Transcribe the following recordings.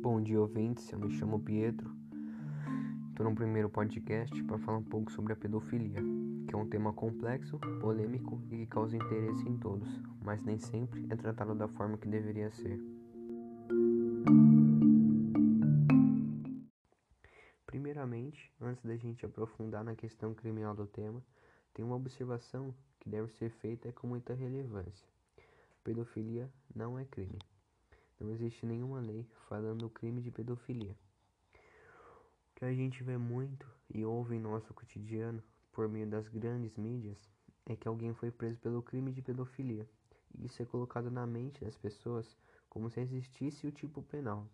Bom dia, ouvintes. Eu me chamo Pietro. Estou no primeiro podcast para falar um pouco sobre a pedofilia, que é um tema complexo, polêmico e que causa interesse em todos, mas nem sempre é tratado da forma que deveria ser. Primeiramente, antes da gente aprofundar na questão criminal do tema, tem uma observação que deve ser feita com muita relevância. Pedofilia não é crime. Não existe nenhuma lei falando do crime de pedofilia. O que a gente vê muito e ouve em nosso cotidiano, por meio das grandes mídias, é que alguém foi preso pelo crime de pedofilia. E isso é colocado na mente das pessoas como se existisse o tipo penal.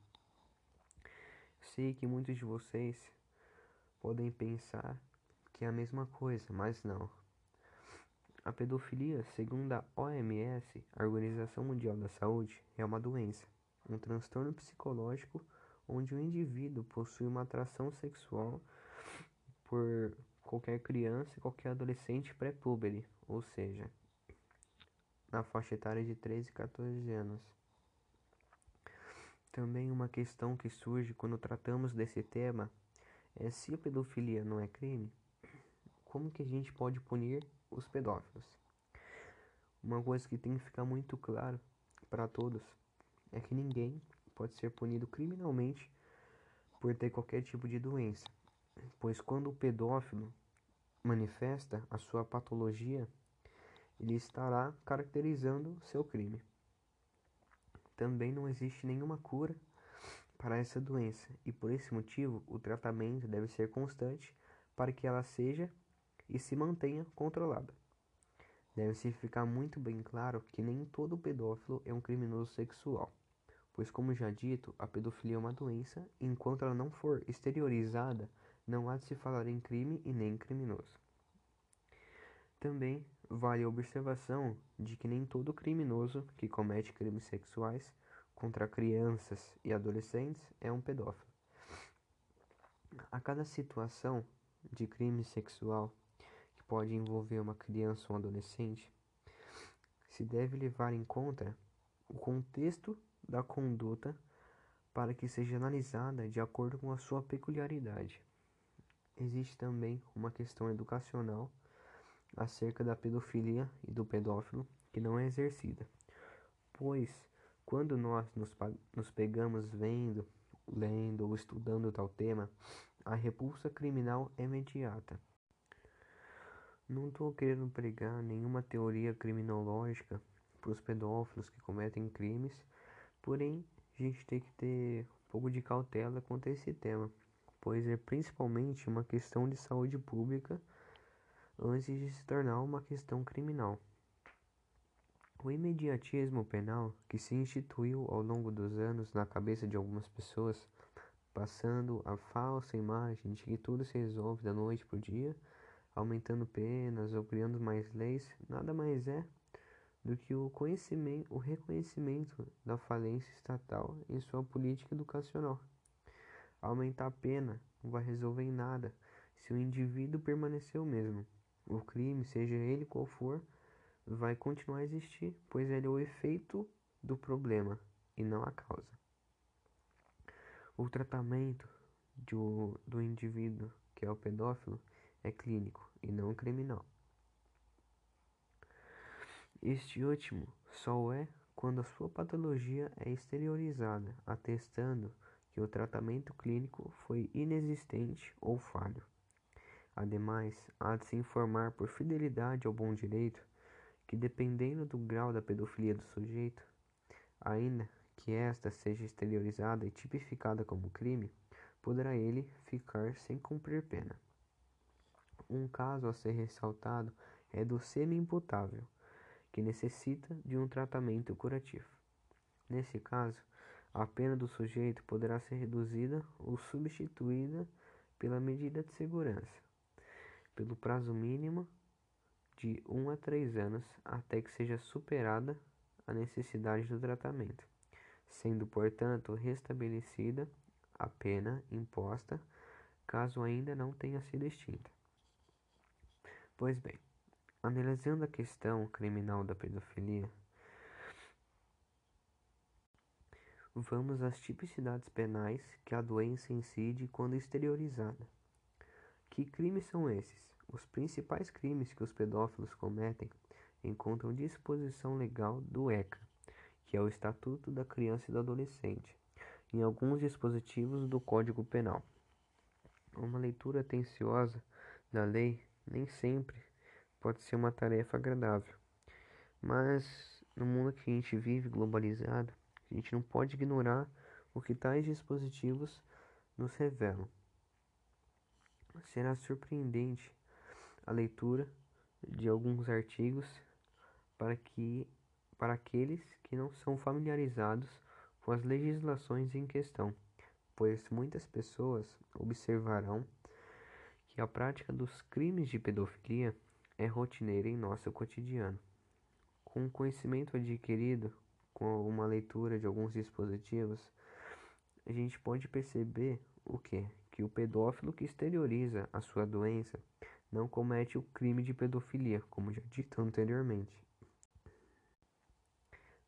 Sei que muitos de vocês podem pensar que é a mesma coisa, mas não. A pedofilia, segundo a OMS, a Organização Mundial da Saúde, é uma doença um transtorno psicológico onde o indivíduo possui uma atração sexual por qualquer criança e qualquer adolescente pré-púbere, ou seja, na faixa etária de 13 e 14 anos. Também uma questão que surge quando tratamos desse tema é se a pedofilia não é crime, como que a gente pode punir os pedófilos? Uma coisa que tem que ficar muito claro para todos é que ninguém pode ser punido criminalmente por ter qualquer tipo de doença, pois quando o pedófilo manifesta a sua patologia, ele estará caracterizando seu crime. Também não existe nenhuma cura para essa doença e por esse motivo o tratamento deve ser constante para que ela seja e se mantenha controlada. Deve-se ficar muito bem claro que nem todo pedófilo é um criminoso sexual pois, como já dito, a pedofilia é uma doença e enquanto ela não for exteriorizada, não há de se falar em crime e nem em criminoso. Também vale a observação de que nem todo criminoso que comete crimes sexuais contra crianças e adolescentes é um pedófilo. A cada situação de crime sexual pode envolver uma criança ou um adolescente, se deve levar em conta o contexto da conduta para que seja analisada de acordo com a sua peculiaridade. Existe também uma questão educacional acerca da pedofilia e do pedófilo que não é exercida, pois quando nós nos, nos pegamos vendo, lendo ou estudando tal tema, a repulsa criminal é imediata. Não estou querendo pregar nenhuma teoria criminológica para os pedófilos que cometem crimes Porém, a gente tem que ter um pouco de cautela quanto a esse tema, pois é principalmente uma questão de saúde pública antes de se tornar uma questão criminal. O imediatismo penal que se instituiu ao longo dos anos na cabeça de algumas pessoas, passando a falsa imagem de que tudo se resolve da noite para o dia, aumentando penas ou criando mais leis, nada mais é do que o conhecimento, o reconhecimento da falência estatal em sua política educacional. Aumentar a pena não vai resolver em nada se o indivíduo permanecer o mesmo. O crime, seja ele qual for, vai continuar a existir, pois ele é o efeito do problema e não a causa. O tratamento do, do indivíduo que é o pedófilo é clínico e não criminal. Este último só o é quando a sua patologia é exteriorizada, atestando que o tratamento clínico foi inexistente ou falho. Ademais, há de se informar por fidelidade ao bom direito que, dependendo do grau da pedofilia do sujeito, ainda que esta seja exteriorizada e tipificada como crime, poderá ele ficar sem cumprir pena. Um caso a ser ressaltado é do semi-imputável, que necessita de um tratamento curativo. Nesse caso, a pena do sujeito poderá ser reduzida ou substituída pela medida de segurança, pelo prazo mínimo de 1 um a 3 anos até que seja superada a necessidade do tratamento, sendo, portanto, restabelecida a pena imposta caso ainda não tenha sido extinta. Pois bem, Analisando a questão criminal da pedofilia, vamos às tipicidades penais que a doença incide quando exteriorizada. Que crimes são esses? Os principais crimes que os pedófilos cometem encontram disposição legal do ECA, que é o Estatuto da Criança e do Adolescente, em alguns dispositivos do Código Penal. Uma leitura atenciosa da lei nem sempre pode ser uma tarefa agradável, mas no mundo que a gente vive globalizado, a gente não pode ignorar o que tais dispositivos nos revelam. Será surpreendente a leitura de alguns artigos para que para aqueles que não são familiarizados com as legislações em questão, pois muitas pessoas observarão que a prática dos crimes de pedofilia é rotineira em nosso cotidiano. Com o conhecimento adquirido com uma leitura de alguns dispositivos, a gente pode perceber o que? Que o pedófilo que exterioriza a sua doença não comete o crime de pedofilia, como já dito anteriormente,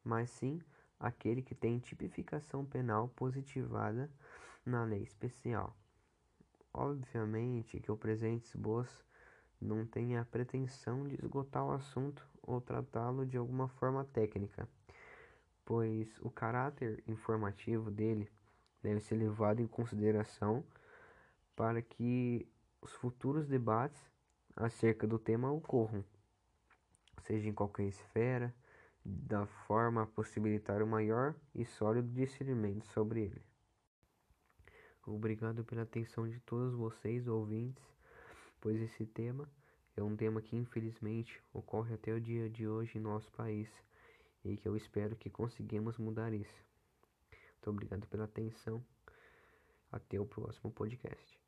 mas sim aquele que tem tipificação penal positivada na lei especial. Obviamente que o presente esboço não tem a pretensão de esgotar o assunto ou tratá-lo de alguma forma técnica, pois o caráter informativo dele deve ser levado em consideração para que os futuros debates acerca do tema ocorram, seja em qualquer esfera, da forma a possibilitar o maior e sólido discernimento sobre ele. Obrigado pela atenção de todos vocês, ouvintes, pois esse tema é um tema que infelizmente ocorre até o dia de hoje em nosso país e que eu espero que conseguimos mudar isso. Muito obrigado pela atenção. Até o próximo podcast.